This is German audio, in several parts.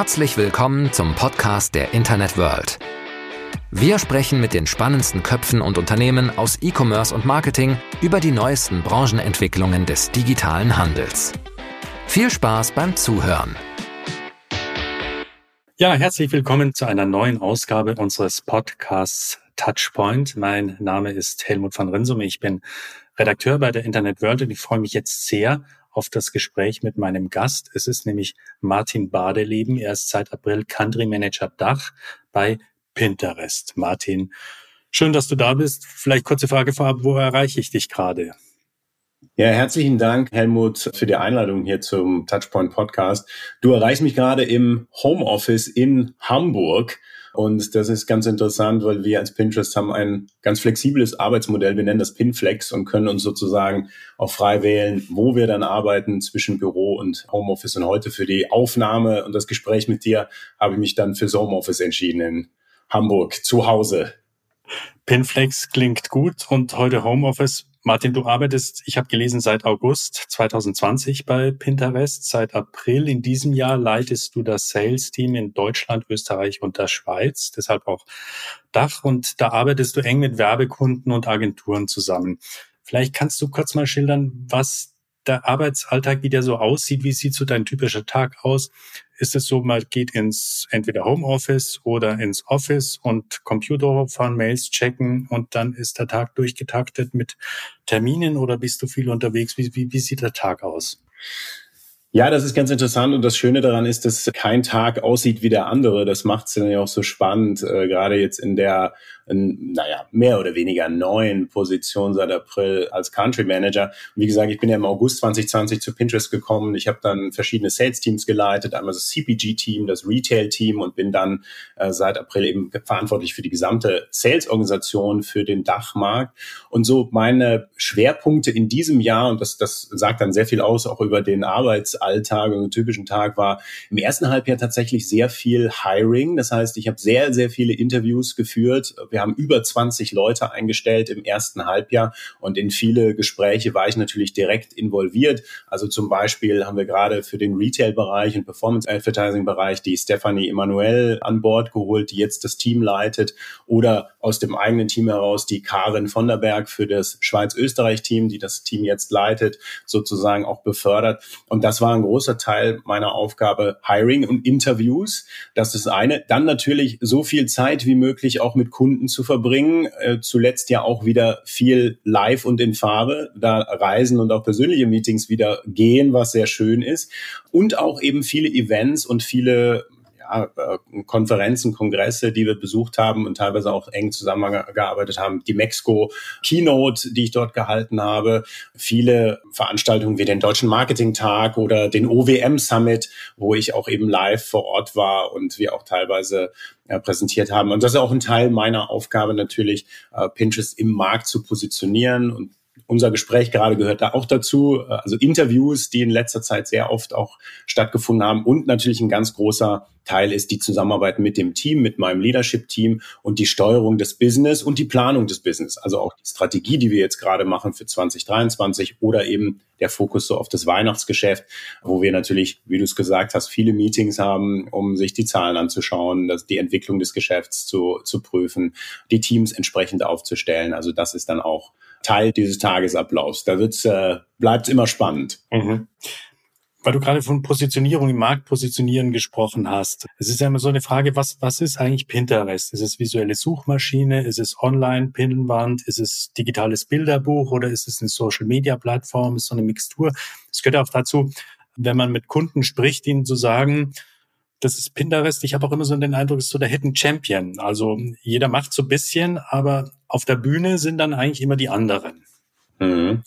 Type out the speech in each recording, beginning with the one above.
Herzlich willkommen zum Podcast der Internet World. Wir sprechen mit den spannendsten Köpfen und Unternehmen aus E-Commerce und Marketing über die neuesten Branchenentwicklungen des digitalen Handels. Viel Spaß beim Zuhören. Ja, herzlich willkommen zu einer neuen Ausgabe unseres Podcasts Touchpoint. Mein Name ist Helmut van Rinsume. Ich bin Redakteur bei der Internet World und ich freue mich jetzt sehr auf das Gespräch mit meinem Gast. Es ist nämlich Martin Badeleben. Er ist seit April Country Manager Dach bei Pinterest. Martin, schön, dass du da bist. Vielleicht kurze Frage vorab, wo erreiche ich dich gerade? Ja, herzlichen Dank, Helmut, für die Einladung hier zum Touchpoint Podcast. Du erreichst mich gerade im Homeoffice in Hamburg. Und das ist ganz interessant, weil wir als Pinterest haben ein ganz flexibles Arbeitsmodell. Wir nennen das Pinflex und können uns sozusagen auch frei wählen, wo wir dann arbeiten zwischen Büro und Homeoffice. Und heute für die Aufnahme und das Gespräch mit dir habe ich mich dann fürs Homeoffice entschieden in Hamburg zu Hause. Pinflex klingt gut und heute Homeoffice. Martin, du arbeitest, ich habe gelesen, seit August 2020 bei Pinterest. Seit April in diesem Jahr leitest du das Sales-Team in Deutschland, Österreich und der Schweiz, deshalb auch Dach. Und da arbeitest du eng mit Werbekunden und Agenturen zusammen. Vielleicht kannst du kurz mal schildern, was der Arbeitsalltag, wie der so aussieht, wie sieht so dein typischer Tag aus? Ist es so, man geht ins entweder Homeoffice oder ins Office und Computer fahren, Mails checken und dann ist der Tag durchgetaktet mit Terminen oder bist du viel unterwegs? Wie, wie, wie sieht der Tag aus? Ja, das ist ganz interessant und das Schöne daran ist, dass kein Tag aussieht wie der andere. Das macht es dann ja auch so spannend, äh, gerade jetzt in der naja, mehr oder weniger neuen Position seit April als Country Manager. Und wie gesagt, ich bin ja im August 2020 zu Pinterest gekommen. Ich habe dann verschiedene Sales-Teams geleitet, einmal das CPG-Team, das Retail-Team und bin dann äh, seit April eben verantwortlich für die gesamte Sales-Organisation für den Dachmarkt. Und so meine Schwerpunkte in diesem Jahr, und das, das sagt dann sehr viel aus, auch über den Arbeitsalltag und den typischen Tag, war im ersten Halbjahr tatsächlich sehr viel Hiring. Das heißt, ich habe sehr, sehr viele Interviews geführt. Wir wir haben über 20 Leute eingestellt im ersten Halbjahr und in viele Gespräche war ich natürlich direkt involviert. Also zum Beispiel haben wir gerade für den Retail-Bereich und Performance-Advertising-Bereich die Stephanie Emanuel an Bord geholt, die jetzt das Team leitet oder aus dem eigenen Team heraus die Karin von der Berg für das Schweiz-Österreich-Team, die das Team jetzt leitet, sozusagen auch befördert. Und das war ein großer Teil meiner Aufgabe, Hiring und Interviews. Das ist eine. Dann natürlich so viel Zeit wie möglich auch mit Kunden zu verbringen. Äh, zuletzt ja auch wieder viel live und in Farbe, da Reisen und auch persönliche Meetings wieder gehen, was sehr schön ist. Und auch eben viele Events und viele Konferenzen, Kongresse, die wir besucht haben und teilweise auch eng zusammengearbeitet haben. Die Mexico Keynote, die ich dort gehalten habe. Viele Veranstaltungen wie den Deutschen Marketing-Tag oder den OWM Summit, wo ich auch eben live vor Ort war und wir auch teilweise äh, präsentiert haben. Und das ist auch ein Teil meiner Aufgabe natürlich, äh, Pinterest im Markt zu positionieren und unser Gespräch gerade gehört da auch dazu. Also Interviews, die in letzter Zeit sehr oft auch stattgefunden haben. Und natürlich ein ganz großer Teil ist die Zusammenarbeit mit dem Team, mit meinem Leadership-Team und die Steuerung des Business und die Planung des Business. Also auch die Strategie, die wir jetzt gerade machen für 2023 oder eben der Fokus so auf das Weihnachtsgeschäft, wo wir natürlich, wie du es gesagt hast, viele Meetings haben, um sich die Zahlen anzuschauen, das, die Entwicklung des Geschäfts zu, zu prüfen, die Teams entsprechend aufzustellen. Also das ist dann auch Teil dieses Tagesablaufs. Da wird's, äh, bleibt immer spannend. Mhm. Weil du gerade von Positionierung im Markt positionieren gesprochen hast. Es ist ja immer so eine Frage, was, was ist eigentlich Pinterest? Ist es visuelle Suchmaschine? Ist es Online-Pinnwand? Ist es digitales Bilderbuch oder ist es eine Social-Media-Plattform? Ist so eine Mixtur? Es gehört auch dazu, wenn man mit Kunden spricht, ihnen zu sagen, das ist Pinterest. Ich habe auch immer so den Eindruck, es ist so der Hidden Champion. Also jeder macht so ein bisschen, aber auf der Bühne sind dann eigentlich immer die anderen. Mhm.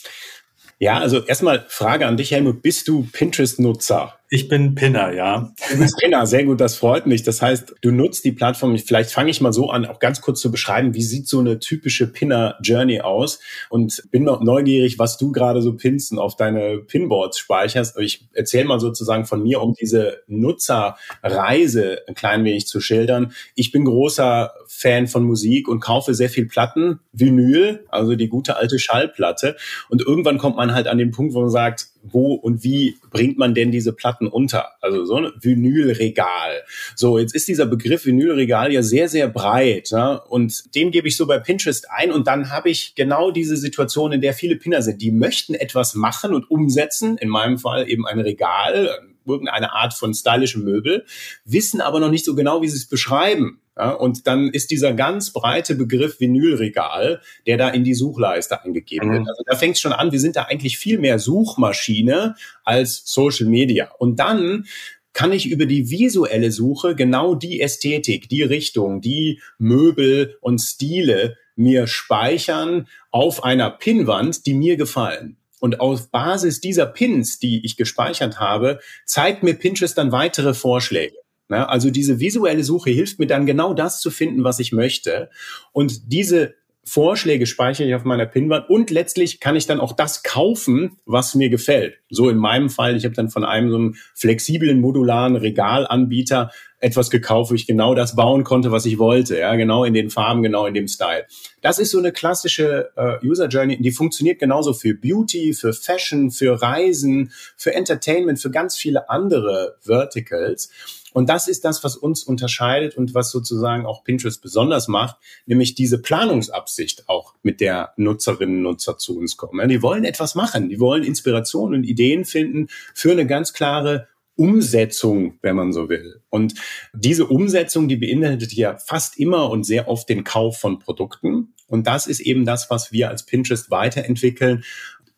Ja, also erstmal Frage an dich, Helmut. Bist du Pinterest-Nutzer? Ich bin Pinner, ja. Du bist Pinner, sehr gut, das freut mich. Das heißt, du nutzt die Plattform. Vielleicht fange ich mal so an, auch ganz kurz zu beschreiben, wie sieht so eine typische Pinner-Journey aus? Und bin noch neugierig, was du gerade so pinst und auf deine Pinboards speicherst. Ich erzähle mal sozusagen von mir, um diese Nutzerreise ein klein wenig zu schildern. Ich bin großer Fan von Musik und kaufe sehr viel Platten, Vinyl, also die gute alte Schallplatte. Und irgendwann kommt man halt an den Punkt, wo man sagt, wo und wie bringt man denn diese Platten unter? Also so ein Vinylregal. So, jetzt ist dieser Begriff Vinylregal ja sehr, sehr breit. Ja? Und den gebe ich so bei Pinterest ein und dann habe ich genau diese Situation, in der viele Pinner sind. Die möchten etwas machen und umsetzen. In meinem Fall eben ein Regal, irgendeine Art von stylischem Möbel, wissen aber noch nicht so genau, wie sie es beschreiben. Ja, und dann ist dieser ganz breite Begriff Vinylregal, der da in die Suchleiste eingegeben mhm. wird. Also da fängt es schon an, wir sind da eigentlich viel mehr Suchmaschine als Social Media. Und dann kann ich über die visuelle Suche genau die Ästhetik, die Richtung, die Möbel und Stile mir speichern auf einer Pinnwand, die mir gefallen. Und auf Basis dieser Pins, die ich gespeichert habe, zeigt mir Pinterest dann weitere Vorschläge. Also diese visuelle Suche hilft mir dann genau das zu finden, was ich möchte. Und diese Vorschläge speichere ich auf meiner Pinwand und letztlich kann ich dann auch das kaufen, was mir gefällt. So in meinem Fall, ich habe dann von einem so einem flexiblen modularen Regalanbieter etwas gekauft, wo ich genau das bauen konnte, was ich wollte, ja, genau in den Farben, genau in dem Style. Das ist so eine klassische äh, User Journey, die funktioniert genauso für Beauty, für Fashion, für Reisen, für Entertainment, für ganz viele andere Verticals. Und das ist das, was uns unterscheidet und was sozusagen auch Pinterest besonders macht, nämlich diese Planungsabsicht auch mit der Nutzerinnen und Nutzer zu uns kommen. Die wollen etwas machen, die wollen Inspirationen und Ideen finden für eine ganz klare Umsetzung, wenn man so will. Und diese Umsetzung, die beinhaltet ja fast immer und sehr oft den Kauf von Produkten. Und das ist eben das, was wir als Pinterest weiterentwickeln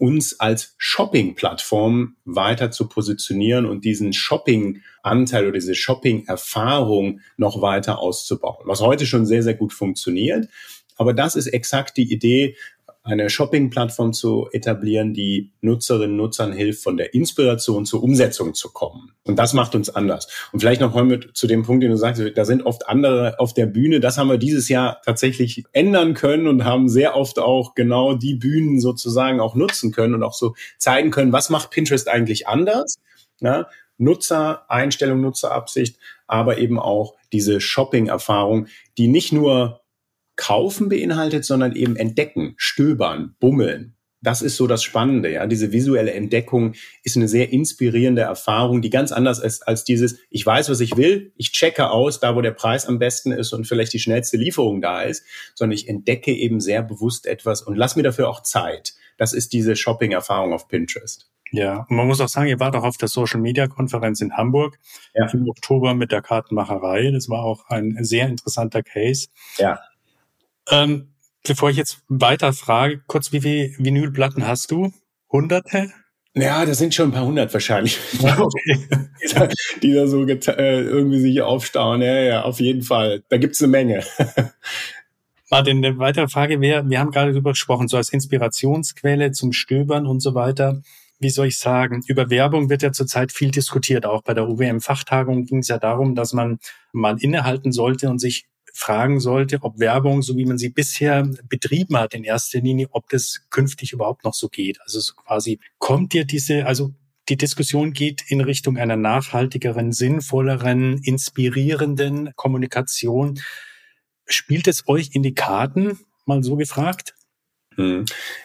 uns als Shopping-Plattform weiter zu positionieren und diesen Shopping-Anteil oder diese Shopping-Erfahrung noch weiter auszubauen, was heute schon sehr, sehr gut funktioniert. Aber das ist exakt die Idee, eine Shopping-Plattform zu etablieren, die Nutzerinnen und Nutzern hilft, von der Inspiration zur Umsetzung zu kommen. Und das macht uns anders. Und vielleicht noch mit zu dem Punkt, den du sagst, da sind oft andere auf der Bühne. Das haben wir dieses Jahr tatsächlich ändern können und haben sehr oft auch genau die Bühnen sozusagen auch nutzen können und auch so zeigen können, was macht Pinterest eigentlich anders? Ja, Nutzereinstellung, Nutzerabsicht, aber eben auch diese Shopping-Erfahrung, die nicht nur Kaufen beinhaltet, sondern eben entdecken, stöbern, bummeln. Das ist so das Spannende, ja. Diese visuelle Entdeckung ist eine sehr inspirierende Erfahrung, die ganz anders ist als dieses, ich weiß, was ich will, ich checke aus, da wo der Preis am besten ist und vielleicht die schnellste Lieferung da ist, sondern ich entdecke eben sehr bewusst etwas und lass mir dafür auch Zeit. Das ist diese Shopping-Erfahrung auf Pinterest. Ja, und man muss auch sagen, ihr wart auch auf der Social Media Konferenz in Hamburg ja. im Oktober mit der Kartenmacherei. Das war auch ein sehr interessanter Case. Ja. Ähm, bevor ich jetzt weiter frage, kurz, wie viele Vinylplatten hast du? Hunderte? Ja, das sind schon ein paar hundert wahrscheinlich, okay. die, da, die da so äh, irgendwie sich aufstauen. Ja, ja, auf jeden Fall. Da gibt's eine Menge. Martin, eine weitere Frage wäre, wir haben gerade darüber gesprochen, so als Inspirationsquelle zum Stöbern und so weiter. Wie soll ich sagen? Über Werbung wird ja zurzeit viel diskutiert. Auch bei der UWM-Fachtagung ging es ja darum, dass man mal innehalten sollte und sich fragen sollte, ob Werbung, so wie man sie bisher betrieben hat in erster Linie, ob das künftig überhaupt noch so geht. Also so quasi kommt dir diese, also die Diskussion geht in Richtung einer nachhaltigeren, sinnvolleren, inspirierenden Kommunikation. Spielt es euch in die Karten, mal so gefragt?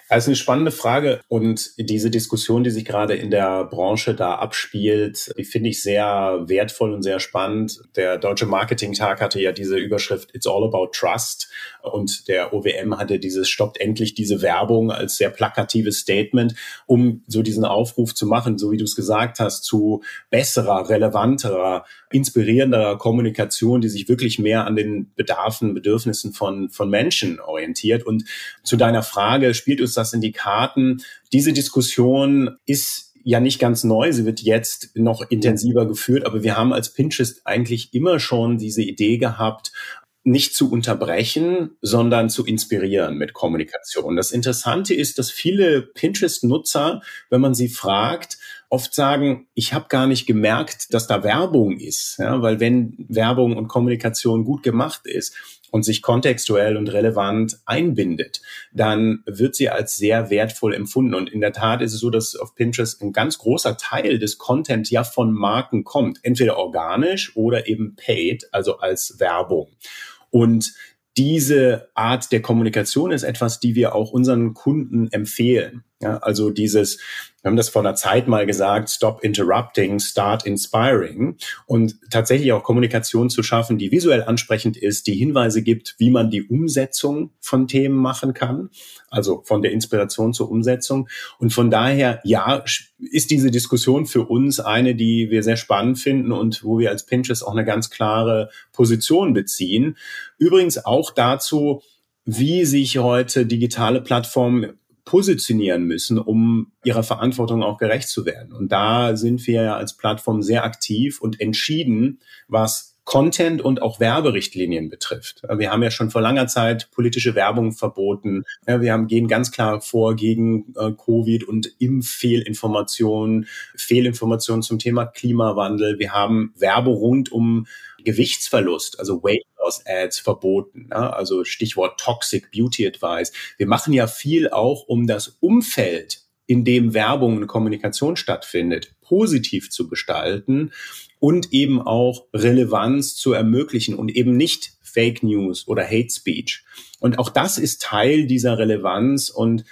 Hm. Also eine spannende Frage und diese Diskussion, die sich gerade in der Branche da abspielt, die finde ich sehr wertvoll und sehr spannend. Der Deutsche Marketing-Tag hatte ja diese Überschrift It's all about trust und der OWM hatte dieses stoppt endlich diese Werbung als sehr plakatives Statement, um so diesen Aufruf zu machen, so wie du es gesagt hast, zu besserer, relevanterer, inspirierenderer Kommunikation, die sich wirklich mehr an den Bedarfen, Bedürfnissen von, von Menschen orientiert. Und zu deiner Frage, spielt uns das in die Karten. Diese Diskussion ist ja nicht ganz neu. Sie wird jetzt noch intensiver geführt, aber wir haben als Pinterest eigentlich immer schon diese Idee gehabt, nicht zu unterbrechen, sondern zu inspirieren mit Kommunikation. Das Interessante ist, dass viele Pinterest-Nutzer, wenn man sie fragt, oft sagen, ich habe gar nicht gemerkt, dass da Werbung ist. Ja, weil wenn Werbung und Kommunikation gut gemacht ist, und sich kontextuell und relevant einbindet, dann wird sie als sehr wertvoll empfunden. Und in der Tat ist es so, dass auf Pinterest ein ganz großer Teil des Content ja von Marken kommt, entweder organisch oder eben paid, also als Werbung. Und diese Art der Kommunikation ist etwas, die wir auch unseren Kunden empfehlen. Ja, also dieses, wir haben das vor einer Zeit mal gesagt, stop interrupting, start inspiring und tatsächlich auch Kommunikation zu schaffen, die visuell ansprechend ist, die Hinweise gibt, wie man die Umsetzung von Themen machen kann, also von der Inspiration zur Umsetzung. Und von daher, ja, ist diese Diskussion für uns eine, die wir sehr spannend finden und wo wir als Pinterest auch eine ganz klare Position beziehen. Übrigens auch dazu, wie sich heute digitale Plattformen positionieren müssen, um ihrer Verantwortung auch gerecht zu werden. Und da sind wir ja als Plattform sehr aktiv und entschieden, was Content und auch Werberichtlinien betrifft. Wir haben ja schon vor langer Zeit politische Werbung verboten. Wir haben, gehen ganz klar vor gegen äh, Covid und Impffehlinformationen, Fehlinformationen zum Thema Klimawandel. Wir haben Werbe rund um Gewichtsverlust, also Weight Loss Ads verboten. Ja? Also Stichwort Toxic Beauty Advice. Wir machen ja viel auch, um das Umfeld, in dem Werbung und Kommunikation stattfindet, positiv zu gestalten und eben auch Relevanz zu ermöglichen und eben nicht Fake News oder Hate Speech. Und auch das ist Teil dieser Relevanz und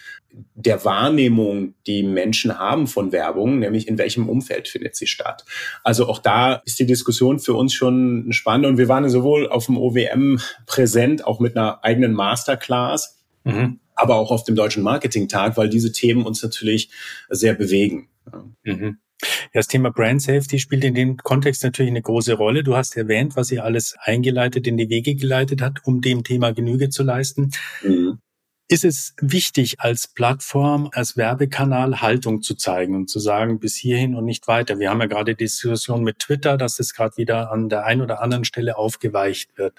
der Wahrnehmung, die Menschen haben von Werbung, nämlich in welchem Umfeld findet sie statt. Also auch da ist die Diskussion für uns schon spannend und wir waren sowohl auf dem OWM präsent, auch mit einer eigenen Masterclass, mhm. aber auch auf dem Deutschen Marketing-Tag, weil diese Themen uns natürlich sehr bewegen. Mhm. Ja, das Thema Brand Safety spielt in dem Kontext natürlich eine große Rolle. Du hast erwähnt, was ihr alles eingeleitet, in die Wege geleitet hat, um dem Thema Genüge zu leisten. Mhm ist es wichtig, als Plattform, als Werbekanal Haltung zu zeigen und zu sagen, bis hierhin und nicht weiter. Wir haben ja gerade die Diskussion mit Twitter, dass es gerade wieder an der einen oder anderen Stelle aufgeweicht wird.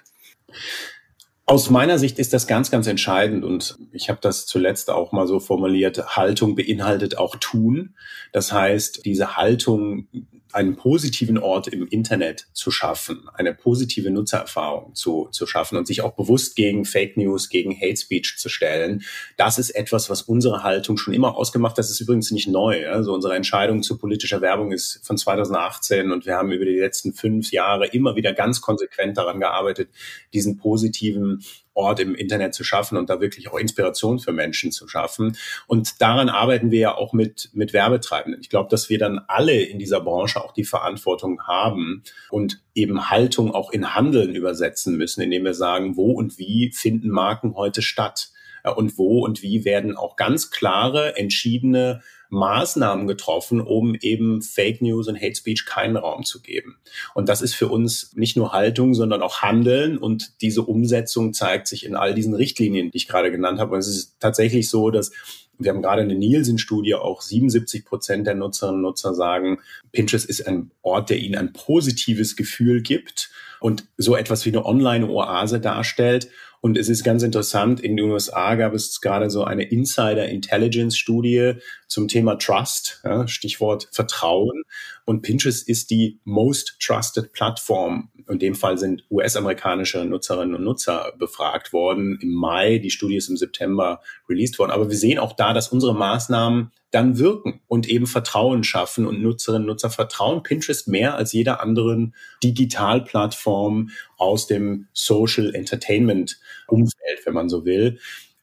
Aus meiner Sicht ist das ganz, ganz entscheidend und ich habe das zuletzt auch mal so formuliert, Haltung beinhaltet auch Tun. Das heißt, diese Haltung einen positiven Ort im Internet zu schaffen, eine positive Nutzererfahrung zu, zu schaffen und sich auch bewusst gegen Fake News, gegen Hate Speech zu stellen. Das ist etwas, was unsere Haltung schon immer ausgemacht. Das ist übrigens nicht neu. Also unsere Entscheidung zu politischer Werbung ist von 2018 und wir haben über die letzten fünf Jahre immer wieder ganz konsequent daran gearbeitet, diesen positiven Ort im Internet zu schaffen und da wirklich auch Inspiration für Menschen zu schaffen. Und daran arbeiten wir ja auch mit, mit Werbetreibenden. Ich glaube, dass wir dann alle in dieser Branche auch die Verantwortung haben und eben Haltung auch in Handeln übersetzen müssen, indem wir sagen, wo und wie finden Marken heute statt? Und wo und wie werden auch ganz klare, entschiedene Maßnahmen getroffen, um eben Fake News und Hate Speech keinen Raum zu geben. Und das ist für uns nicht nur Haltung, sondern auch Handeln. Und diese Umsetzung zeigt sich in all diesen Richtlinien, die ich gerade genannt habe. Und es ist tatsächlich so, dass wir haben gerade eine Nielsen-Studie, auch 77 Prozent der Nutzerinnen und Nutzer sagen, Pinterest ist ein Ort, der ihnen ein positives Gefühl gibt und so etwas wie eine Online-Oase darstellt. Und es ist ganz interessant, in den USA gab es gerade so eine Insider-Intelligence-Studie zum Thema Trust, ja, Stichwort Vertrauen. Und Pinterest ist die most trusted Plattform. In dem Fall sind US-amerikanische Nutzerinnen und Nutzer befragt worden im Mai. Die Studie ist im September released worden. Aber wir sehen auch da, dass unsere Maßnahmen dann wirken und eben Vertrauen schaffen und Nutzerinnen und Nutzer vertrauen Pinterest mehr als jeder anderen Digitalplattform aus dem Social Entertainment Umfeld, wenn man so will.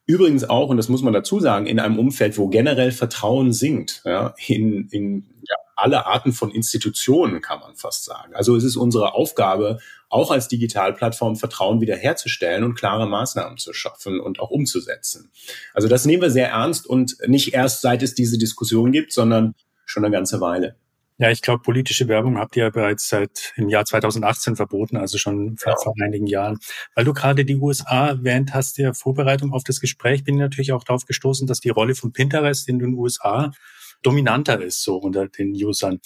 Übrigens auch, und das muss man dazu sagen, in einem Umfeld, wo generell Vertrauen sinkt, ja, in, in ja, alle Arten von Institutionen, kann man fast sagen. Also es ist unsere Aufgabe, auch als Digitalplattform Vertrauen wiederherzustellen und klare Maßnahmen zu schaffen und auch umzusetzen. Also das nehmen wir sehr ernst und nicht erst seit es diese Diskussion gibt, sondern schon eine ganze Weile. Ja, ich glaube, politische Werbung habt ihr ja bereits seit im Jahr 2018 verboten, also schon vor, ja. vor einigen Jahren. Weil du gerade die USA erwähnt hast, der Vorbereitung auf das Gespräch, bin ich natürlich auch darauf gestoßen, dass die Rolle von Pinterest in den USA dominanter ist, so unter den Usern.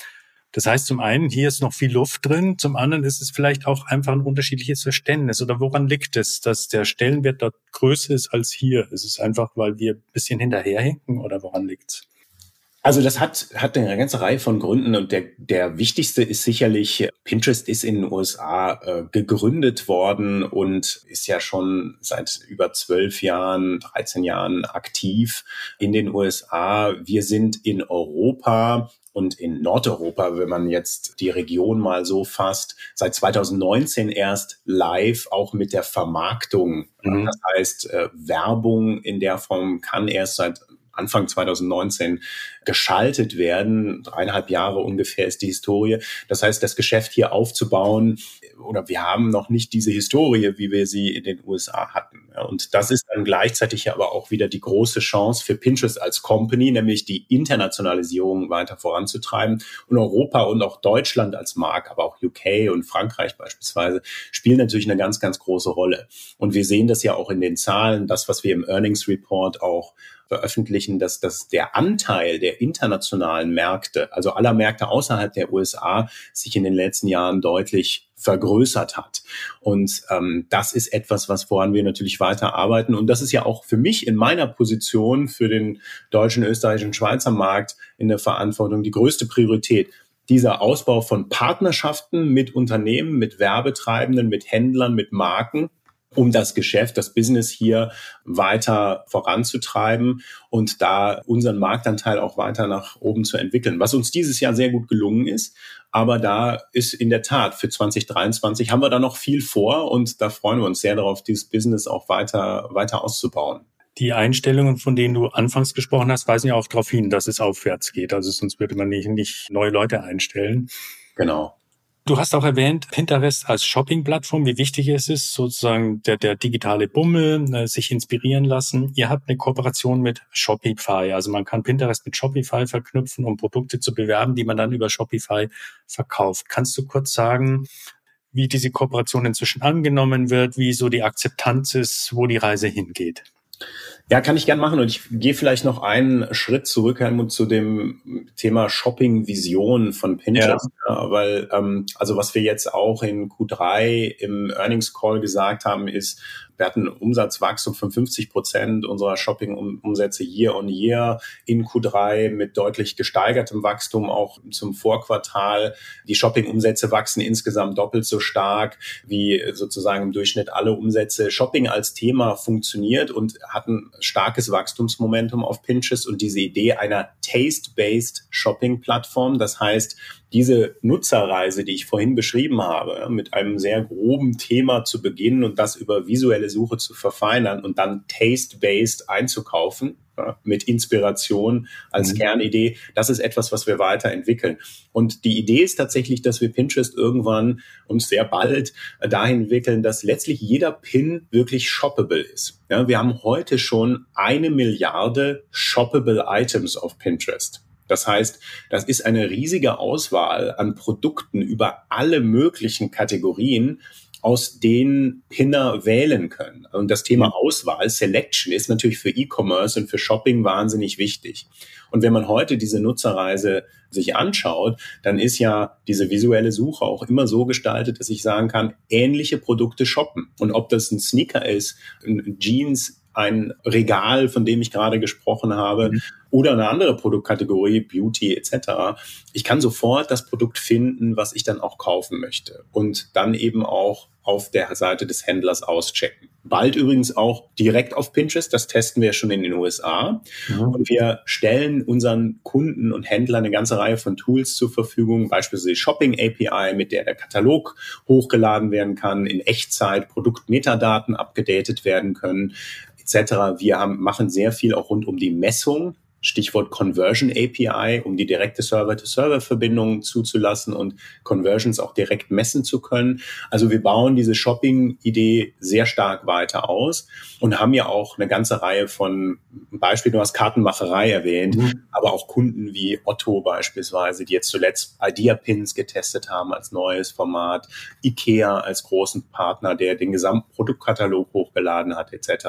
Das heißt, zum einen, hier ist noch viel Luft drin, zum anderen ist es vielleicht auch einfach ein unterschiedliches Verständnis. Oder woran liegt es, dass der Stellenwert dort größer ist als hier? Ist es einfach, weil wir ein bisschen hinterherhinken oder woran liegt es? Also das hat, hat eine ganze Reihe von Gründen und der, der wichtigste ist sicherlich, Pinterest ist in den USA äh, gegründet worden und ist ja schon seit über zwölf Jahren, 13 Jahren aktiv in den USA. Wir sind in Europa und in Nordeuropa, wenn man jetzt die Region mal so fasst, seit 2019 erst live, auch mit der Vermarktung. Mhm. Das heißt, äh, Werbung in der Form kann erst seit Anfang 2019 geschaltet werden. Dreieinhalb Jahre ungefähr ist die Historie. Das heißt, das Geschäft hier aufzubauen, oder wir haben noch nicht diese Historie, wie wir sie in den USA hatten. Und das ist dann gleichzeitig aber auch wieder die große Chance für Pinterest als Company, nämlich die Internationalisierung weiter voranzutreiben. Und Europa und auch Deutschland als Markt, aber auch UK und Frankreich beispielsweise, spielen natürlich eine ganz, ganz große Rolle. Und wir sehen das ja auch in den Zahlen, das, was wir im Earnings Report auch veröffentlichen, dass, dass der Anteil der internationalen Märkte, also aller Märkte außerhalb der USA, sich in den letzten Jahren deutlich vergrößert hat. Und ähm, das ist etwas, was woran wir natürlich weiter arbeiten. Und das ist ja auch für mich in meiner Position für den deutschen, österreichischen, Schweizer Markt in der Verantwortung die größte Priorität dieser Ausbau von Partnerschaften mit Unternehmen, mit Werbetreibenden, mit Händlern, mit Marken, um das Geschäft, das Business hier weiter voranzutreiben und da unseren Marktanteil auch weiter nach oben zu entwickeln, was uns dieses Jahr sehr gut gelungen ist. Aber da ist in der Tat für 2023 haben wir da noch viel vor und da freuen wir uns sehr darauf, dieses Business auch weiter, weiter auszubauen. Die Einstellungen, von denen du anfangs gesprochen hast, weisen ja auch darauf hin, dass es aufwärts geht. Also sonst würde man nicht, nicht neue Leute einstellen. Genau. Du hast auch erwähnt, Pinterest als Shopping-Plattform, wie wichtig es ist, sozusagen der, der digitale Bummel, äh, sich inspirieren lassen. Ihr habt eine Kooperation mit Shopify. Also man kann Pinterest mit Shopify verknüpfen, um Produkte zu bewerben, die man dann über Shopify verkauft. Kannst du kurz sagen, wie diese Kooperation inzwischen angenommen wird, wie so die Akzeptanz ist, wo die Reise hingeht? Ja, kann ich gern machen. Und ich gehe vielleicht noch einen Schritt zurück, Helmut, zu dem Thema Shopping-Vision von Pinterest. Ja. Weil, ähm, also was wir jetzt auch in Q3 im Earnings Call gesagt haben, ist, wir hatten Umsatzwachstum von 50 Prozent unserer Shopping-Umsätze year on year in Q3 mit deutlich gesteigertem Wachstum auch zum Vorquartal. Die Shopping-Umsätze wachsen insgesamt doppelt so stark wie sozusagen im Durchschnitt alle Umsätze. Shopping als Thema funktioniert und hat ein starkes Wachstumsmomentum auf Pinterest und diese Idee einer Taste-Based Shopping-Plattform. Das heißt, diese Nutzerreise, die ich vorhin beschrieben habe, mit einem sehr groben Thema zu beginnen und das über visuelle Suche zu verfeinern und dann taste-based einzukaufen, mit Inspiration als mhm. Kernidee, das ist etwas, was wir weiterentwickeln. Und die Idee ist tatsächlich, dass wir Pinterest irgendwann und sehr bald dahin entwickeln, dass letztlich jeder Pin wirklich shoppable ist. Ja, wir haben heute schon eine Milliarde shoppable Items auf Pinterest. Das heißt, das ist eine riesige Auswahl an Produkten über alle möglichen Kategorien, aus denen Pinner wählen können. Und das Thema Auswahl, Selection, ist natürlich für E-Commerce und für Shopping wahnsinnig wichtig. Und wenn man heute diese Nutzerreise sich anschaut, dann ist ja diese visuelle Suche auch immer so gestaltet, dass ich sagen kann, ähnliche Produkte shoppen. Und ob das ein Sneaker ist, ein Jeans, ein Regal, von dem ich gerade gesprochen habe, mhm. oder eine andere Produktkategorie, Beauty etc. Ich kann sofort das Produkt finden, was ich dann auch kaufen möchte und dann eben auch auf der Seite des Händlers auschecken. Bald übrigens auch direkt auf Pinterest. Das testen wir schon in den USA. Mhm. Und wir stellen unseren Kunden und Händlern eine ganze Reihe von Tools zur Verfügung, beispielsweise Shopping API, mit der der Katalog hochgeladen werden kann, in Echtzeit Produktmetadaten abgedatet werden können etc. Wir haben, machen sehr viel auch rund um die Messung. Stichwort Conversion API, um die direkte Server-to-Server-Verbindung zuzulassen und Conversions auch direkt messen zu können. Also wir bauen diese Shopping-Idee sehr stark weiter aus und haben ja auch eine ganze Reihe von Beispiel, du hast Kartenmacherei erwähnt, mhm. aber auch Kunden wie Otto beispielsweise, die jetzt zuletzt Idea-Pins getestet haben als neues Format, IKEA als großen Partner, der den gesamten Produktkatalog hochgeladen hat, etc.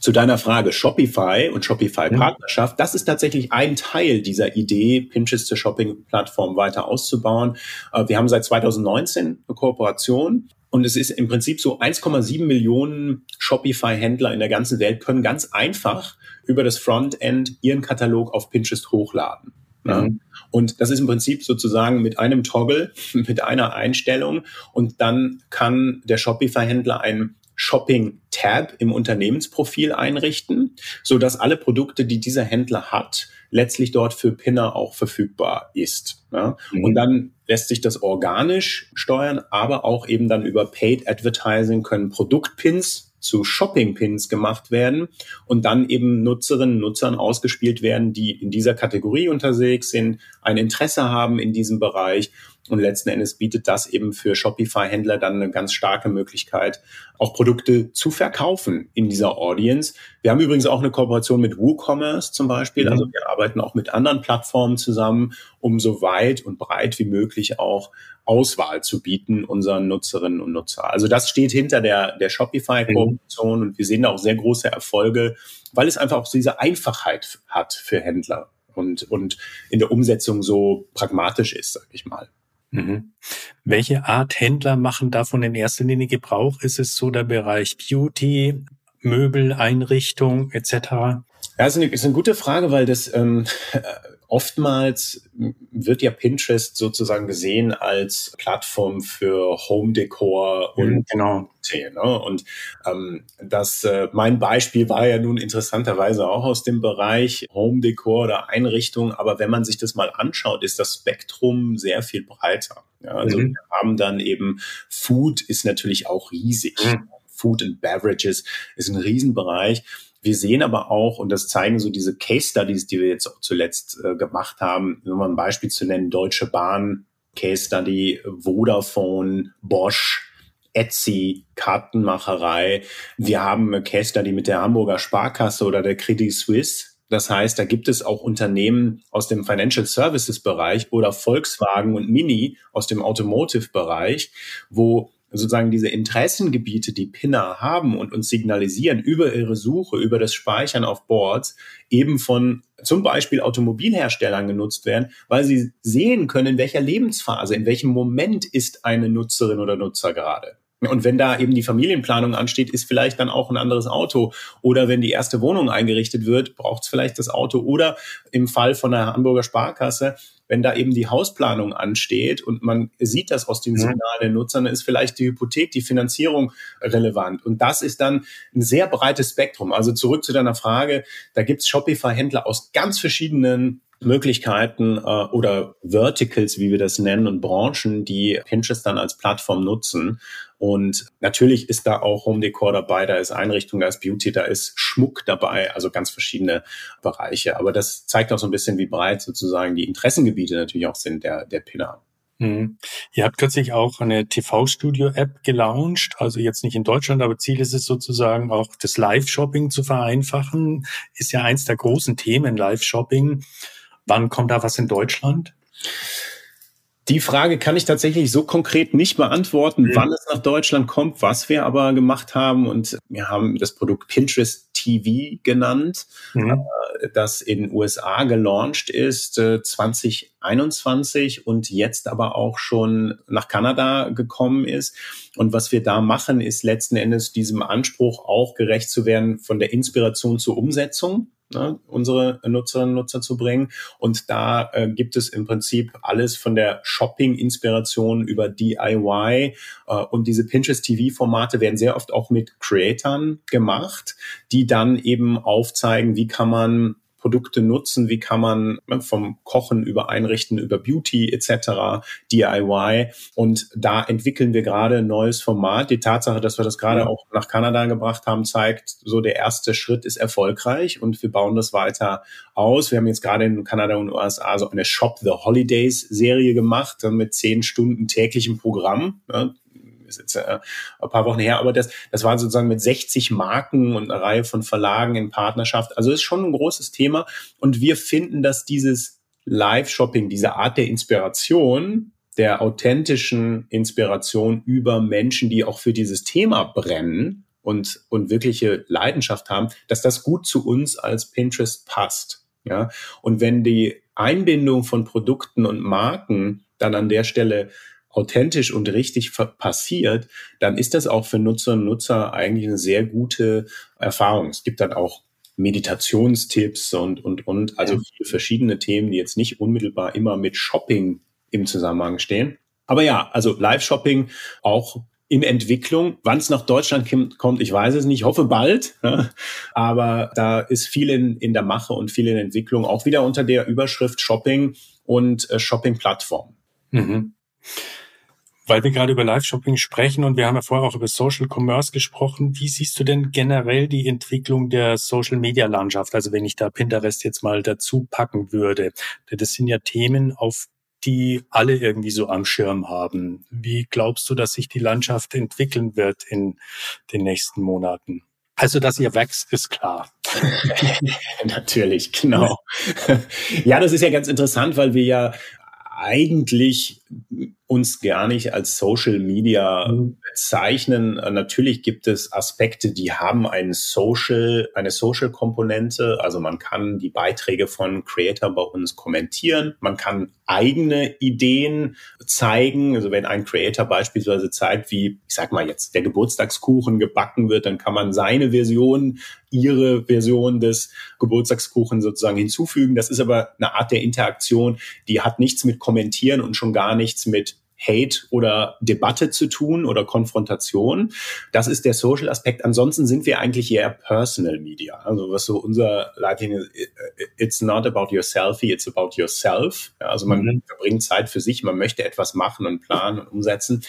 Zu deiner Frage Shopify und Shopify-Partnerschaft, das ist tatsächlich ein Teil dieser Idee, Pinterest zur Shopping-Plattform weiter auszubauen. Äh, wir haben seit 2019 eine Kooperation und es ist im Prinzip so 1,7 Millionen Shopify-Händler in der ganzen Welt können ganz einfach über das Frontend ihren Katalog auf Pinterest hochladen. Mhm. Und das ist im Prinzip sozusagen mit einem Toggle, mit einer Einstellung und dann kann der Shopify-Händler einen Shopping-Tab im Unternehmensprofil einrichten, so dass alle Produkte, die dieser Händler hat, letztlich dort für Pinner auch verfügbar ist. Ja? Mhm. Und dann lässt sich das organisch steuern, aber auch eben dann über Paid Advertising können Produktpins zu Shopping-Pins gemacht werden und dann eben Nutzerinnen und Nutzern ausgespielt werden, die in dieser Kategorie unterwegs sind, ein Interesse haben in diesem Bereich und letzten Endes bietet das eben für Shopify-Händler dann eine ganz starke Möglichkeit, auch Produkte zu verkaufen in dieser Audience. Wir haben übrigens auch eine Kooperation mit WooCommerce zum Beispiel. Mhm. Also wir arbeiten auch mit anderen Plattformen zusammen, um so weit und breit wie möglich auch Auswahl zu bieten unseren Nutzerinnen und Nutzer. Also das steht hinter der, der Shopify-Kooperation mhm. und wir sehen da auch sehr große Erfolge, weil es einfach auch diese Einfachheit hat für Händler und, und in der Umsetzung so pragmatisch ist, sag ich mal. Mhm. Welche Art Händler machen davon in erster Linie Gebrauch? Ist es so der Bereich Beauty, Möbel, Einrichtung etc.? Ja, ist eine, ist eine gute Frage, weil das ähm, Oftmals wird ja Pinterest sozusagen gesehen als Plattform für Home Decor und mhm, genau. Ne? Und ähm, das äh, mein Beispiel war ja nun interessanterweise auch aus dem Bereich Home Decor oder Einrichtung, aber wenn man sich das mal anschaut, ist das Spektrum sehr viel breiter. Ja, also mhm. wir haben dann eben Food ist natürlich auch riesig. Mhm. Food and Beverages ist ein Riesenbereich. Wir sehen aber auch, und das zeigen so diese Case Studies, die wir jetzt auch zuletzt äh, gemacht haben, um mal ein Beispiel zu nennen, Deutsche Bahn, Case Study, Vodafone, Bosch, Etsy, Kartenmacherei. Wir haben eine Case Study mit der Hamburger Sparkasse oder der Credit Suisse. Das heißt, da gibt es auch Unternehmen aus dem Financial Services Bereich oder Volkswagen und Mini aus dem Automotive Bereich, wo sozusagen diese Interessengebiete, die Pinner haben und uns signalisieren über ihre Suche, über das Speichern auf Boards, eben von zum Beispiel Automobilherstellern genutzt werden, weil sie sehen können, in welcher Lebensphase, in welchem Moment ist eine Nutzerin oder Nutzer gerade. Und wenn da eben die Familienplanung ansteht, ist vielleicht dann auch ein anderes Auto. Oder wenn die erste Wohnung eingerichtet wird, braucht es vielleicht das Auto. Oder im Fall von der Hamburger Sparkasse wenn da eben die Hausplanung ansteht und man sieht das aus den Signalen der Nutzer, dann ist vielleicht die Hypothek, die Finanzierung relevant. Und das ist dann ein sehr breites Spektrum. Also zurück zu deiner Frage, da gibt's Shopify-Händler aus ganz verschiedenen Möglichkeiten äh, oder Verticals, wie wir das nennen, und Branchen, die Pinterest dann als Plattform nutzen. Und natürlich ist da auch Home Decor dabei, da ist Einrichtung, da ist Beauty, da ist Schmuck dabei, also ganz verschiedene Bereiche. Aber das zeigt auch so ein bisschen, wie breit sozusagen die Interessengebiete natürlich auch sind der, der Pinner. Hm. Ihr habt kürzlich auch eine TV-Studio-App gelauncht, also jetzt nicht in Deutschland, aber Ziel ist es sozusagen auch das Live-Shopping zu vereinfachen. Ist ja eins der großen Themen Live-Shopping. Wann kommt da was in Deutschland? Die Frage kann ich tatsächlich so konkret nicht beantworten, mhm. wann es nach Deutschland kommt. Was wir aber gemacht haben, und wir haben das Produkt Pinterest TV genannt, mhm. Äh, das in USA gelauncht ist 2021 äh, und jetzt aber auch schon nach Kanada gekommen ist. Und was wir da machen, ist letzten Endes diesem Anspruch auch gerecht zu werden von der Inspiration zur Umsetzung ne, unsere Nutzerinnen und Nutzer zu bringen. Und da äh, gibt es im Prinzip alles von der Shopping-Inspiration über DIY äh, und diese Pinterest TV-Formate werden sehr oft auch mit Creatern gemacht, die dann eben aufzeigen, wie kann man Produkte nutzen, wie kann man ne, vom Kochen über Einrichten, über Beauty etc., DIY. Und da entwickeln wir gerade ein neues Format. Die Tatsache, dass wir das gerade ja. auch nach Kanada gebracht haben, zeigt, so der erste Schritt ist erfolgreich und wir bauen das weiter aus. Wir haben jetzt gerade in Kanada und USA so eine Shop the Holidays Serie gemacht mit zehn Stunden täglichem Programm ist jetzt äh, ein paar Wochen her, aber das, das war sozusagen mit 60 Marken und einer Reihe von Verlagen in Partnerschaft. Also ist schon ein großes Thema. Und wir finden, dass dieses Live-Shopping, diese Art der Inspiration, der authentischen Inspiration über Menschen, die auch für dieses Thema brennen und, und wirkliche Leidenschaft haben, dass das gut zu uns als Pinterest passt. Ja, und wenn die Einbindung von Produkten und Marken dann an der Stelle authentisch und richtig passiert, dann ist das auch für Nutzerinnen und Nutzer eigentlich eine sehr gute Erfahrung. Es gibt dann auch Meditationstipps und, und, und, also viele verschiedene Themen, die jetzt nicht unmittelbar immer mit Shopping im Zusammenhang stehen. Aber ja, also Live-Shopping auch in Entwicklung. Wann es nach Deutschland kommt, ich weiß es nicht. Ich hoffe bald. Aber da ist viel in, in der Mache und viel in Entwicklung. Auch wieder unter der Überschrift Shopping und äh, Shopping-Plattform. Mhm. Weil wir gerade über Live-Shopping sprechen und wir haben ja vorher auch über Social Commerce gesprochen. Wie siehst du denn generell die Entwicklung der Social-Media-Landschaft? Also wenn ich da Pinterest jetzt mal dazu packen würde. Das sind ja Themen, auf die alle irgendwie so am Schirm haben. Wie glaubst du, dass sich die Landschaft entwickeln wird in den nächsten Monaten? Also, dass ihr wächst, ist klar. Natürlich, genau. ja, das ist ja ganz interessant, weil wir ja eigentlich uns gar nicht als Social Media mhm. bezeichnen. Natürlich gibt es Aspekte, die haben ein Social, eine Social Komponente. Also man kann die Beiträge von Creator bei uns kommentieren. Man kann eigene Ideen zeigen. Also wenn ein Creator beispielsweise zeigt, wie, ich sag mal jetzt, der Geburtstagskuchen gebacken wird, dann kann man seine Version, ihre Version des Geburtstagskuchen sozusagen hinzufügen. Das ist aber eine Art der Interaktion, die hat nichts mit Kommentieren und schon gar nichts mit Hate oder Debatte zu tun oder Konfrontation. Das ist der Social Aspekt. Ansonsten sind wir eigentlich eher Personal Media. Also was so unser Leitung ist, it's not about your selfie, it's about yourself. also man mhm. verbringt Zeit für sich, man möchte etwas machen und planen und umsetzen.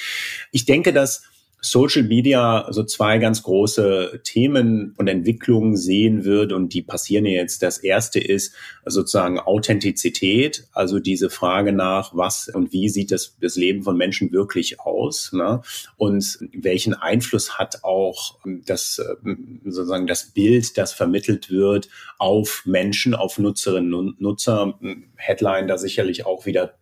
Ich denke, dass Social Media so zwei ganz große Themen und Entwicklungen sehen wird und die passieren jetzt. Das erste ist sozusagen Authentizität, also diese Frage nach, was und wie sieht das, das Leben von Menschen wirklich aus ne? und welchen Einfluss hat auch das sozusagen das Bild, das vermittelt wird auf Menschen, auf Nutzerinnen und Nutzer. Headline da sicherlich auch wieder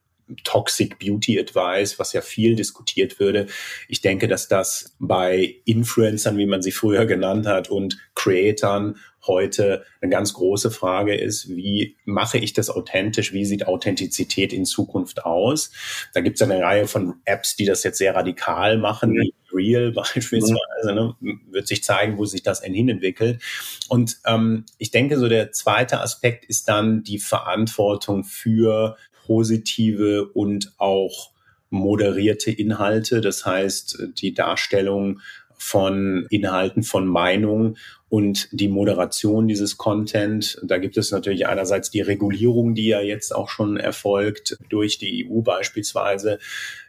Toxic Beauty Advice, was ja viel diskutiert würde. Ich denke, dass das bei Influencern, wie man sie früher genannt hat, und Creatern heute eine ganz große Frage ist, wie mache ich das authentisch? Wie sieht Authentizität in Zukunft aus? Da gibt es eine Reihe von Apps, die das jetzt sehr radikal machen, wie Real beispielsweise, ne, wird sich zeigen, wo sich das hin entwickelt. Und ähm, ich denke, so der zweite Aspekt ist dann die Verantwortung für positive und auch moderierte Inhalte. Das heißt, die Darstellung von Inhalten, von Meinungen und die Moderation dieses Content. Da gibt es natürlich einerseits die Regulierung, die ja jetzt auch schon erfolgt durch die EU beispielsweise,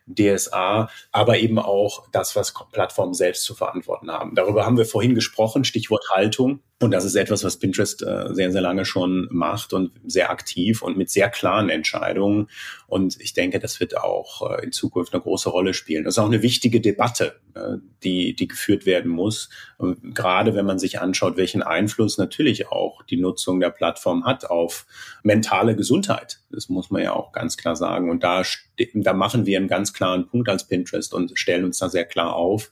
DSA, aber eben auch das, was Plattformen selbst zu verantworten haben. Darüber haben wir vorhin gesprochen, Stichwort Haltung. Und das ist etwas, was Pinterest äh, sehr, sehr lange schon macht und sehr aktiv und mit sehr klaren Entscheidungen. Und ich denke, das wird auch äh, in Zukunft eine große Rolle spielen. Das ist auch eine wichtige Debatte, äh, die, die geführt werden muss. Und gerade wenn man sich anschaut, welchen Einfluss natürlich auch die Nutzung der Plattform hat auf mentale Gesundheit. Das muss man ja auch ganz klar sagen. Und da, da machen wir einen ganz klaren Punkt als Pinterest und stellen uns da sehr klar auf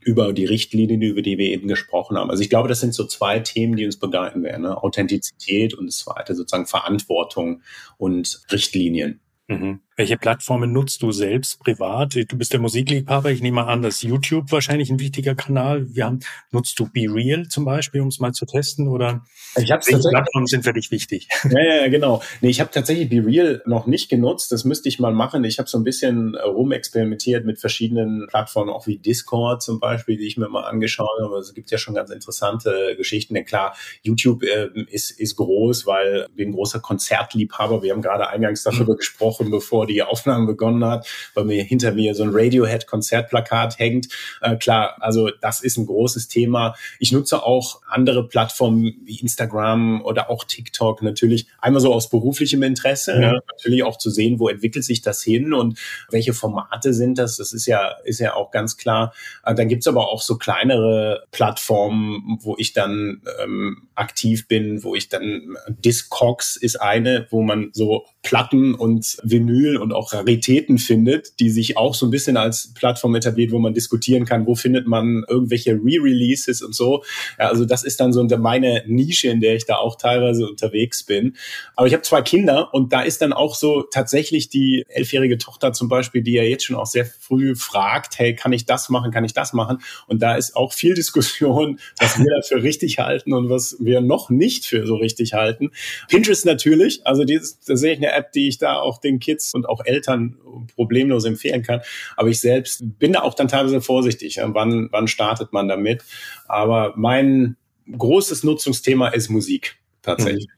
über die Richtlinien, über die wir eben gesprochen haben. Also ich glaube, das sind so zwei Themen, die uns begleiten werden. Ne? Authentizität und das zweite sozusagen Verantwortung und Richtlinien. Mhm. Welche Plattformen nutzt du selbst privat? Du bist der Musikliebhaber. Ich nehme an, dass YouTube wahrscheinlich ein wichtiger Kanal. Wir haben, nutzt du Be Real zum Beispiel, um es mal zu testen? Oder ich welche Plattformen sind für dich wichtig? Ja, ja, genau. Nee, ich habe tatsächlich Be Real noch nicht genutzt. Das müsste ich mal machen. Ich habe so ein bisschen äh, rumexperimentiert mit verschiedenen Plattformen, auch wie Discord zum Beispiel, die ich mir mal angeschaut habe. Es gibt ja schon ganz interessante Geschichten. Denn klar, YouTube äh, ist, ist groß, weil bin ein großer Konzertliebhaber. Wir haben gerade eingangs darüber mhm. gesprochen, bevor die Aufnahme begonnen hat, weil mir hinter mir so ein Radiohead-Konzertplakat hängt. Äh, klar, also das ist ein großes Thema. Ich nutze auch andere Plattformen wie Instagram oder auch TikTok natürlich einmal so aus beruflichem Interesse, mhm. ja, natürlich auch zu sehen, wo entwickelt sich das hin und welche Formate sind das. Das ist ja, ist ja auch ganz klar. Äh, dann gibt's aber auch so kleinere Plattformen, wo ich dann ähm, aktiv bin, wo ich dann Discogs ist eine, wo man so Platten und Vinyl und auch Raritäten findet, die sich auch so ein bisschen als Plattform etabliert, wo man diskutieren kann, wo findet man irgendwelche Re-Releases und so. Ja, also das ist dann so meine Nische, in der ich da auch teilweise unterwegs bin. Aber ich habe zwei Kinder und da ist dann auch so tatsächlich die elfjährige Tochter zum Beispiel, die ja jetzt schon auch sehr früh fragt, hey, kann ich das machen, kann ich das machen? Und da ist auch viel Diskussion, was wir dafür richtig halten und was wir noch nicht für so richtig halten. Pinterest natürlich, also das, das sehe ich eine App, die ich da auch den Kids und auch Eltern problemlos empfehlen kann. Aber ich selbst bin da auch dann teilweise vorsichtig. Wann, wann startet man damit? Aber mein großes Nutzungsthema ist Musik tatsächlich.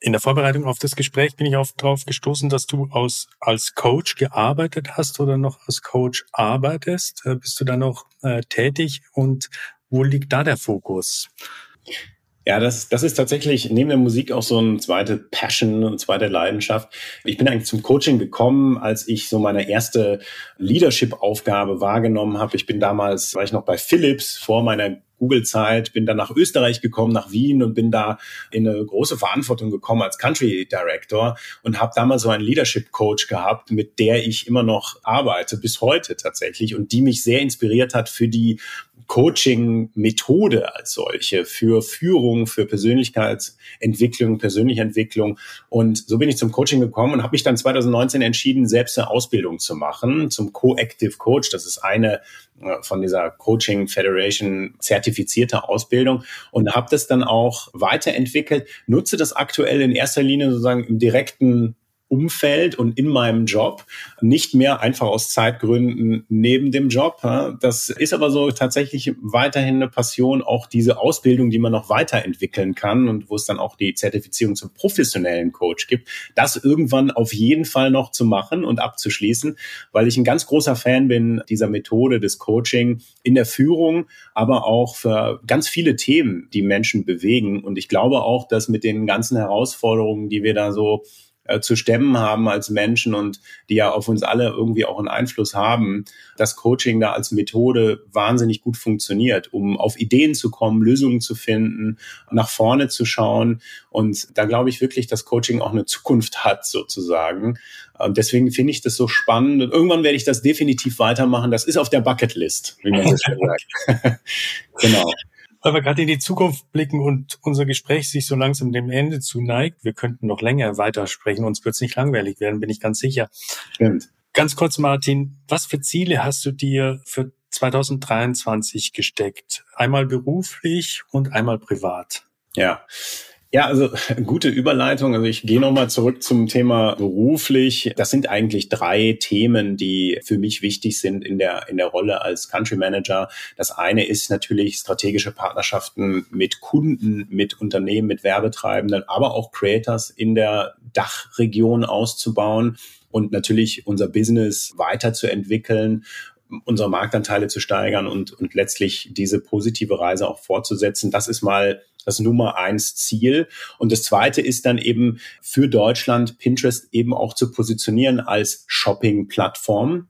In der Vorbereitung auf das Gespräch bin ich darauf gestoßen, dass du aus, als Coach gearbeitet hast oder noch als Coach arbeitest. Äh, bist du da noch äh, tätig und wo liegt da der Fokus? Ja, das, das ist tatsächlich neben der Musik auch so eine zweite Passion und zweite Leidenschaft. Ich bin eigentlich zum Coaching gekommen, als ich so meine erste Leadership-Aufgabe wahrgenommen habe. Ich bin damals, war ich noch bei Philips vor meiner Google-Zeit, bin dann nach Österreich gekommen, nach Wien und bin da in eine große Verantwortung gekommen als Country Director und habe damals so einen Leadership Coach gehabt, mit der ich immer noch arbeite, bis heute tatsächlich und die mich sehr inspiriert hat für die Coaching-Methode als solche, für Führung, für Persönlichkeitsentwicklung, persönliche Entwicklung. Und so bin ich zum Coaching gekommen und habe mich dann 2019 entschieden, selbst eine Ausbildung zu machen zum Co-Active Coach. Das ist eine von dieser Coaching Federation zertifizierte Ausbildung und habe das dann auch weiterentwickelt, nutze das aktuell in erster Linie sozusagen im direkten Umfeld und in meinem Job, nicht mehr einfach aus Zeitgründen neben dem Job. Das ist aber so tatsächlich weiterhin eine Passion, auch diese Ausbildung, die man noch weiterentwickeln kann und wo es dann auch die Zertifizierung zum professionellen Coach gibt, das irgendwann auf jeden Fall noch zu machen und abzuschließen, weil ich ein ganz großer Fan bin dieser Methode des Coaching in der Führung, aber auch für ganz viele Themen, die Menschen bewegen. Und ich glaube auch, dass mit den ganzen Herausforderungen, die wir da so äh, zu stemmen haben als Menschen und die ja auf uns alle irgendwie auch einen Einfluss haben, dass Coaching da als Methode wahnsinnig gut funktioniert, um auf Ideen zu kommen, Lösungen zu finden, nach vorne zu schauen. Und da glaube ich wirklich, dass Coaching auch eine Zukunft hat sozusagen. Und deswegen finde ich das so spannend. Und irgendwann werde ich das definitiv weitermachen. Das ist auf der Bucketlist, wie man das sagt. genau weil wir gerade in die Zukunft blicken und unser Gespräch sich so langsam dem Ende zuneigt. Wir könnten noch länger weitersprechen, uns wird es nicht langweilig werden, bin ich ganz sicher. Stimmt. Ganz kurz, Martin, was für Ziele hast du dir für 2023 gesteckt? Einmal beruflich und einmal privat. Ja, ja, also gute Überleitung. Also ich gehe nochmal zurück zum Thema beruflich. Das sind eigentlich drei Themen, die für mich wichtig sind in der, in der Rolle als Country Manager. Das eine ist natürlich strategische Partnerschaften mit Kunden, mit Unternehmen, mit Werbetreibenden, aber auch Creators in der Dachregion auszubauen und natürlich unser Business weiterzuentwickeln unsere Marktanteile zu steigern und, und letztlich diese positive Reise auch fortzusetzen. Das ist mal das Nummer eins Ziel. Und das zweite ist dann eben für Deutschland Pinterest eben auch zu positionieren als Shopping-Plattform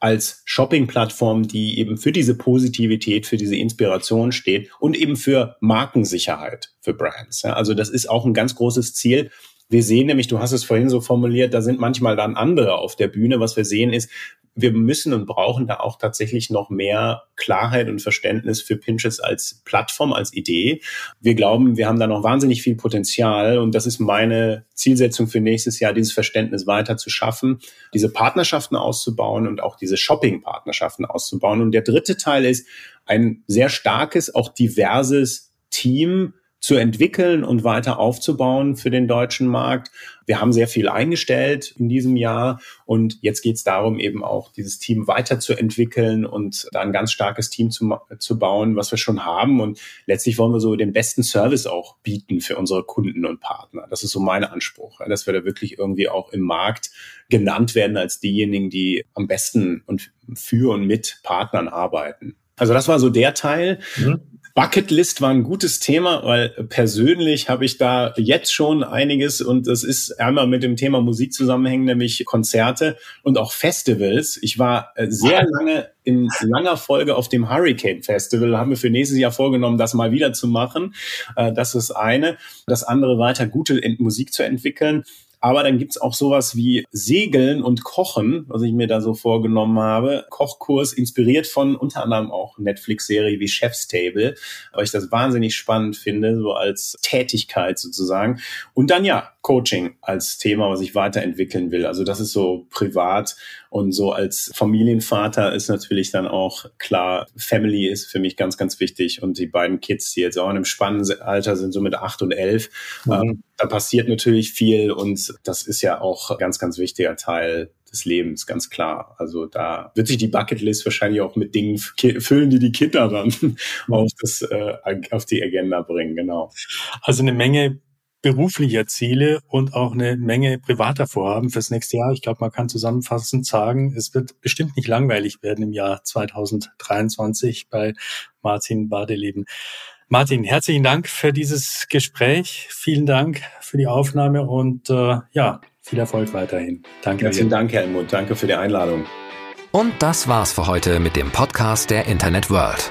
als Shopping-Plattform, die eben für diese Positivität, für diese Inspiration steht und eben für Markensicherheit für Brands. also das ist auch ein ganz großes Ziel. Wir sehen nämlich, du hast es vorhin so formuliert, da sind manchmal dann andere auf der Bühne. Was wir sehen ist, wir müssen und brauchen da auch tatsächlich noch mehr Klarheit und Verständnis für Pinterest als Plattform, als Idee. Wir glauben, wir haben da noch wahnsinnig viel Potenzial und das ist meine Zielsetzung für nächstes Jahr, dieses Verständnis weiter zu schaffen, diese Partnerschaften auszubauen und auch diese Shopping-Partnerschaften auszubauen. Und der dritte Teil ist ein sehr starkes, auch diverses Team, zu entwickeln und weiter aufzubauen für den deutschen Markt. Wir haben sehr viel eingestellt in diesem Jahr und jetzt geht es darum, eben auch dieses Team weiterzuentwickeln und da ein ganz starkes Team zu, zu bauen, was wir schon haben. Und letztlich wollen wir so den besten Service auch bieten für unsere Kunden und Partner. Das ist so mein Anspruch, dass wir da wirklich irgendwie auch im Markt genannt werden als diejenigen, die am besten und für und mit Partnern arbeiten. Also das war so der Teil. Mhm. Bucketlist war ein gutes Thema, weil persönlich habe ich da jetzt schon einiges und das ist einmal mit dem Thema Musik zusammenhängen, nämlich Konzerte und auch Festivals. Ich war äh, sehr lange in langer Folge auf dem Hurricane Festival, haben wir für nächstes Jahr vorgenommen, das mal wieder zu machen. Äh, das ist eine. Das andere weiter gute Musik zu entwickeln. Aber dann gibt's auch sowas wie Segeln und Kochen, was ich mir da so vorgenommen habe. Kochkurs inspiriert von unter anderem auch Netflix-Serie wie Chef's Table, weil ich das wahnsinnig spannend finde, so als Tätigkeit sozusagen. Und dann ja, Coaching als Thema, was ich weiterentwickeln will. Also das ist so privat und so als Familienvater ist natürlich dann auch klar, Family ist für mich ganz, ganz wichtig. Und die beiden Kids, die jetzt auch in einem spannenden Alter sind, so mit acht und elf, mhm. ähm, da passiert natürlich viel und das ist ja auch ganz, ganz wichtiger Teil des Lebens, ganz klar. Also da wird sich die Bucketlist wahrscheinlich auch mit Dingen füllen, die die Kinder dann auf, das, äh, auf die Agenda bringen, genau. Also eine Menge beruflicher Ziele und auch eine Menge privater Vorhaben fürs nächste Jahr. Ich glaube, man kann zusammenfassend sagen, es wird bestimmt nicht langweilig werden im Jahr 2023 bei Martin Badeleben. Martin, herzlichen Dank für dieses Gespräch. Vielen Dank für die Aufnahme und äh, ja, viel Erfolg weiterhin. Danke. Herzlichen dir. Dank, Helmut. Danke für die Einladung. Und das war's für heute mit dem Podcast der Internet World.